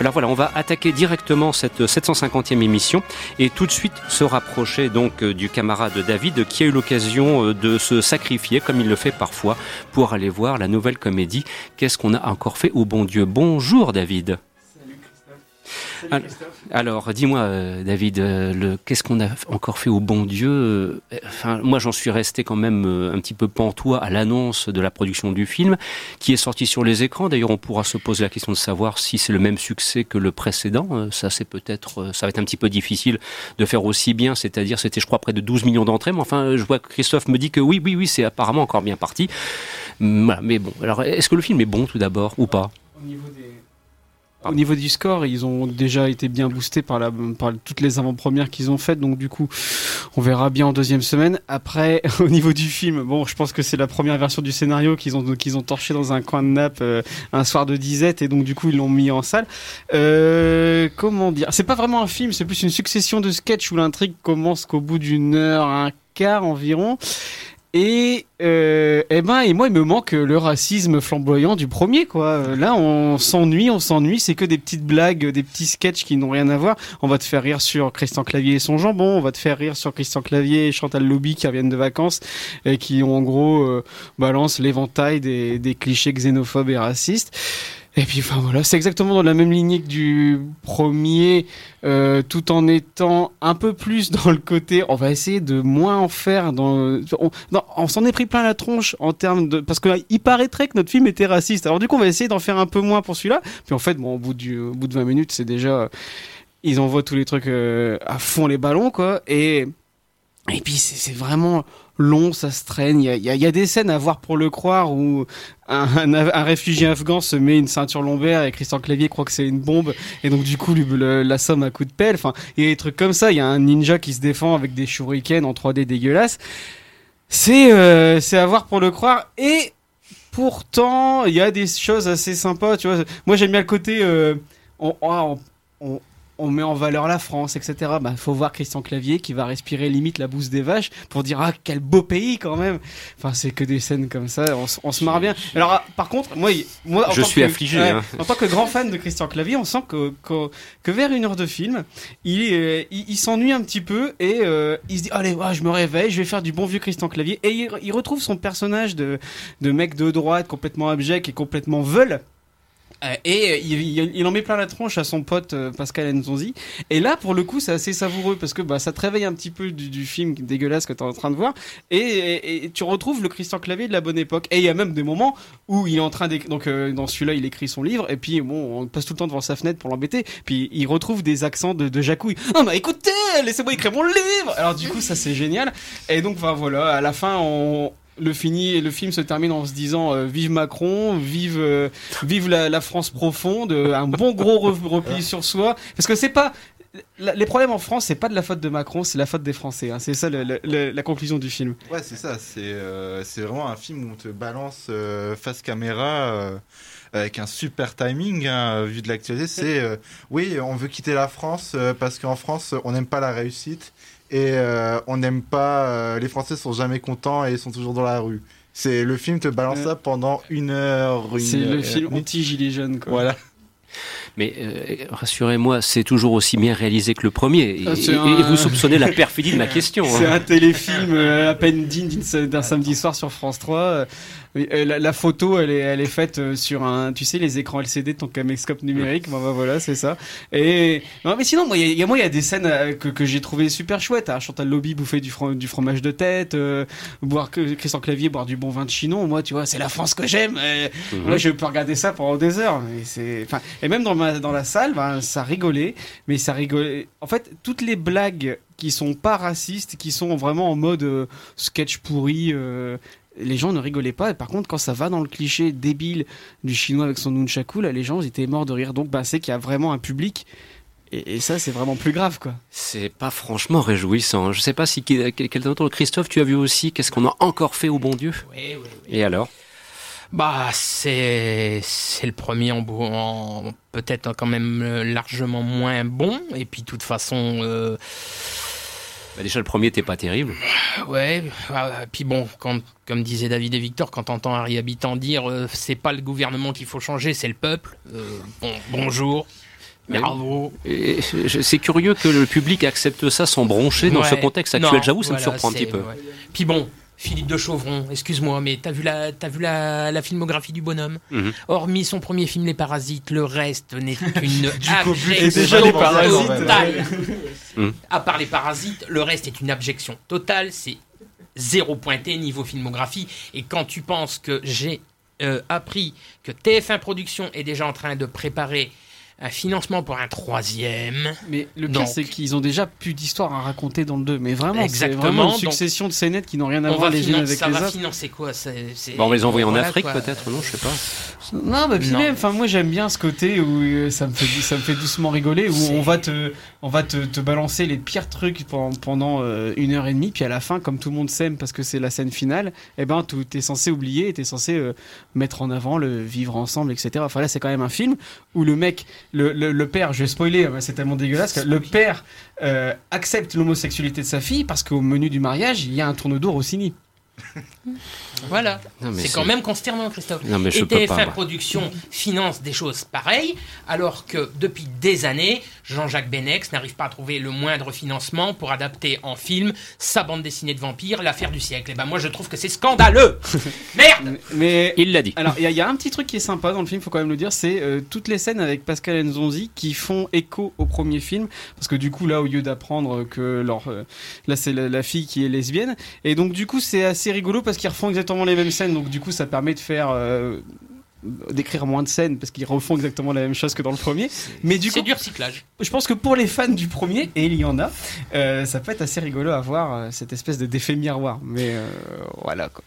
Alors voilà, on va attaquer directement cette 750e émission et tout de suite se rapprocher donc euh, du camarade David qui a eu l'occasion euh, de se sacrifier comme il le fait parfois pour aller voir la nouvelle comédie Qu'est-ce qu'on a encore fait au bon Dieu? Bonjour David. Alors, dis-moi, euh, David, euh, qu'est-ce qu'on a encore fait au bon Dieu euh, moi, j'en suis resté quand même un petit peu pantois à l'annonce de la production du film, qui est sorti sur les écrans. D'ailleurs, on pourra se poser la question de savoir si c'est le même succès que le précédent. ça, c'est peut-être, ça va être un petit peu difficile de faire aussi bien. C'est-à-dire, c'était, je crois, près de 12 millions d'entrées. Mais enfin, je vois que Christophe me dit que oui, oui, oui, c'est apparemment encore bien parti. mais bon. Alors, est-ce que le film est bon tout d'abord ou pas? Au niveau du score, ils ont déjà été bien boostés par, la, par toutes les avant-premières qu'ils ont faites, donc du coup, on verra bien en deuxième semaine. Après, au niveau du film, bon, je pense que c'est la première version du scénario qu'ils ont qu'ils ont torché dans un coin de nappe euh, un soir de disette, et donc du coup, ils l'ont mis en salle. Euh, comment dire? C'est pas vraiment un film, c'est plus une succession de sketchs où l'intrigue commence qu'au bout d'une heure, un quart environ. Et, euh, eh ben, et moi, il me manque le racisme flamboyant du premier, quoi. Là, on s'ennuie, on s'ennuie. C'est que des petites blagues, des petits sketchs qui n'ont rien à voir. On va te faire rire sur Christian Clavier et son jambon. On va te faire rire sur Christian Clavier et Chantal Lobby qui reviennent de vacances et qui, en gros, euh, balancent l'éventail des, des clichés xénophobes et racistes. Et puis enfin voilà, c'est exactement dans la même lignée que du premier, euh, tout en étant un peu plus dans le côté. On va essayer de moins en faire. On, s'en est pris plein la tronche en termes de parce que il paraîtrait que notre film était raciste. Alors du coup, on va essayer d'en faire un peu moins pour celui-là. Puis en fait, bon, au bout du, au bout de 20 minutes, c'est déjà ils envoient tous les trucs euh, à fond les ballons quoi. Et et puis c'est vraiment long, ça se traîne. Il y a, des scènes à voir pour le croire où un, réfugié afghan se met une ceinture lombaire et Christian Clavier croit que c'est une bombe et donc du coup lui, la somme à coup de pelle. Enfin, il y a des trucs comme ça. Il y a un ninja qui se défend avec des shurikens en 3D dégueulasses. C'est euh, c'est à voir pour le croire et pourtant il y a des choses assez sympas. Tu vois, moi j'aime bien le côté euh, met en valeur la France, etc. Bah, faut voir Christian Clavier qui va respirer limite la bouse des vaches pour dire ah quel beau pays quand même. Enfin, c'est que des scènes comme ça, on, se marre bien. Alors, ah, par contre, moi, moi, en je suis affligé. Hein. En tant que grand fan de Christian Clavier, on sent que que, vers une heure de film, il il, s'ennuie un petit peu et euh, il se dit allez, je me réveille, je vais faire du bon vieux Christian Clavier et il, retrouve son personnage de de mec de droite complètement abject et complètement veule et euh, il, en met plein la tronche à son pote euh, Pascal Nzonzi. Et là, pour le coup, c'est assez savoureux parce que bah, ça te réveille un petit peu du, film dégueulasse que tu es en train de voir. Et, tu retrouves le Christian Clavier de la bonne époque. Et il y a même des moments où il est en train d'écrire. Donc, dans celui-là, il écrit son livre. Et puis, bon, on passe tout le temps devant sa fenêtre pour l'embêter. Puis, il retrouve des accents de, de Jacouille. Non, mais écoutez, laissez-moi écrire mon livre Alors, du coup, ça, c'est génial. Et donc, voilà, à la fin, on, le fini le film se termine en se disant euh, vive Macron, vive euh, vive la, France profonde, euh, un bon gros repli sur soi parce que c'est pas les problèmes en France, c'est pas de la faute de Macron, c'est la faute des Français. Hein. C'est ça la conclusion du film. Ouais, c'est ça. C'est c'est vraiment un film où on te balance face caméra avec un super timing hein, vu de l'actualité. C'est oui, on veut quitter la France parce qu'en France, on n'aime pas la réussite et euh, on n'aime pas. Euh, les Français sont jamais contents et sont toujours dans la rue. C'est le film te balance ça pendant une heure. C'est le film anti-gilet jaune. Quoi. Voilà. Mais euh, rassurez-moi, c'est toujours aussi bien réalisé que le premier. Ah, et, vous soupçonnez la perfidie de ma question. C'est hein. un téléfilm à peine digne d'un samedi soir sur France 3. Euh, la, la, photo, elle est, elle est faite euh, sur un, tu sais, les écrans LCD de ton caméscope numérique. Bah, voilà, c'est ça. Et non, mais sinon, moi, il y, a, moi, il y a des scènes euh, que, que j'ai trouvé super chouettes. Hein. Chantal Lobby bouffer du, du fromage de tête, euh, boire que Christian Clavier boire du bon vin de Chinon. Moi, tu vois, c'est la France que j'aime. Mhm. Moi, je peux regarder ça pendant des heures. Et c'est, enfin, et même dans ma, dans la salle, ben, ça rigolait, mais ça rigolait. En fait, toutes les blagues qui sont pas racistes, qui sont vraiment en mode sketch pourri, euh, les gens ne rigolaient pas. Et par contre, quand ça va dans le cliché débile du chinois avec son nunchaku, là, les gens étaient morts de rire. Donc, bah, c'est qu'il y a vraiment un public. Et, ça, c'est vraiment plus grave, quoi. C'est pas franchement réjouissant. Je sais pas si quelqu'un d'autre, Christophe, tu as vu aussi qu'est-ce qu'on a encore fait au bon Dieu? Oui, oui, Et alors? Bah, c'est c'est le premier en, peut-être quand même largement moins bon. Et puis, de toute façon. Euh, bah, déjà, le premier n'était pas terrible. Ouais, ah, puis bon, quand, comme disait David et Victor, quand entend Harry Habitant dire euh, c'est pas le gouvernement qu'il faut changer, c'est le peuple. Euh, bon, bonjour. Bravo. C'est curieux que le public accepte ça sans broncher dans ce contexte actuel. J'avoue, ça me surprend un petit peu. ouais. Puis bon, Philippe de Chauvron, excuse-moi, mais t'as vu la, t'as vu la, la filmographie du bonhomme Mhm. Hormis son premier film Les Parasites, le reste n'est qu'une abjection totale. Mhm. À part les Parasites, le reste est une abjection totale. C'est zéro pointé niveau filmographie. Et quand tu penses que j'ai euh, appris que TF1 Productions est déjà en train de préparer un financement pour un troisième. Mais le pire, c'est qu'ils ont déjà plus d'histoire à raconter dans le 2. Mais vraiment, c'est vraiment une donc- succession de scénettes qui n'ont rien à voir va les unes avec ça les va autres. financer quoi c'est- Bon, on va les envoyer en voilà, Afrique peut-être, non Je sais pas. Non, bah puis Non. même, enfin moi j'aime bien ce côté où euh, ça me fait ça me fait doucement rigoler où on va te on va te, te balancer les pires trucs pendant, pendant euh, une heure et demie puis à la fin comme tout le monde s'aime parce que c'est la scène finale et ben tu es censé oublier et t'es censé euh, mettre en avant le vivre ensemble etc. Enfin là c'est quand même un film où le mec le, le, le père je vais spoiler mais c'est tellement dégueulasse que le père euh, accepte l'homosexualité de sa fille parce qu'au menu du mariage il y a un tourne d'eau Rossini. Voilà. C'est quand même consternant, Christophe. Non, mais je et peux TF1 pas. moi. Productions finance des choses pareilles, alors que depuis des années, Jean-Jacques Benex n'arrive pas à trouver le moindre financement pour adapter en film sa bande dessinée de vampires, l'affaire du siècle. Et ben moi je trouve que c'est scandaleux Merde Mais Il l'a dit. Alors, il y, a- il y a un petit truc qui est sympa dans le film, faut quand même le dire, c'est euh, toutes les scènes avec Pascal Nzonzi qui font écho au premier film, parce que du coup là, au lieu d'apprendre que leur, euh, là c'est la, la fille qui est lesbienne, et donc du coup c'est assez rigolo parce qu'ils refont exactement les mêmes scènes, donc du coup ça permet de faire euh, d'écrire moins de scènes parce qu'ils refont exactement la même chose que dans le premier. Mais du C'est coup, du recyclage. je pense que pour les fans du premier, et il y en a, euh, ça peut être assez rigolo à voir euh, cette espèce de d'effet miroir. Mais voilà quoi.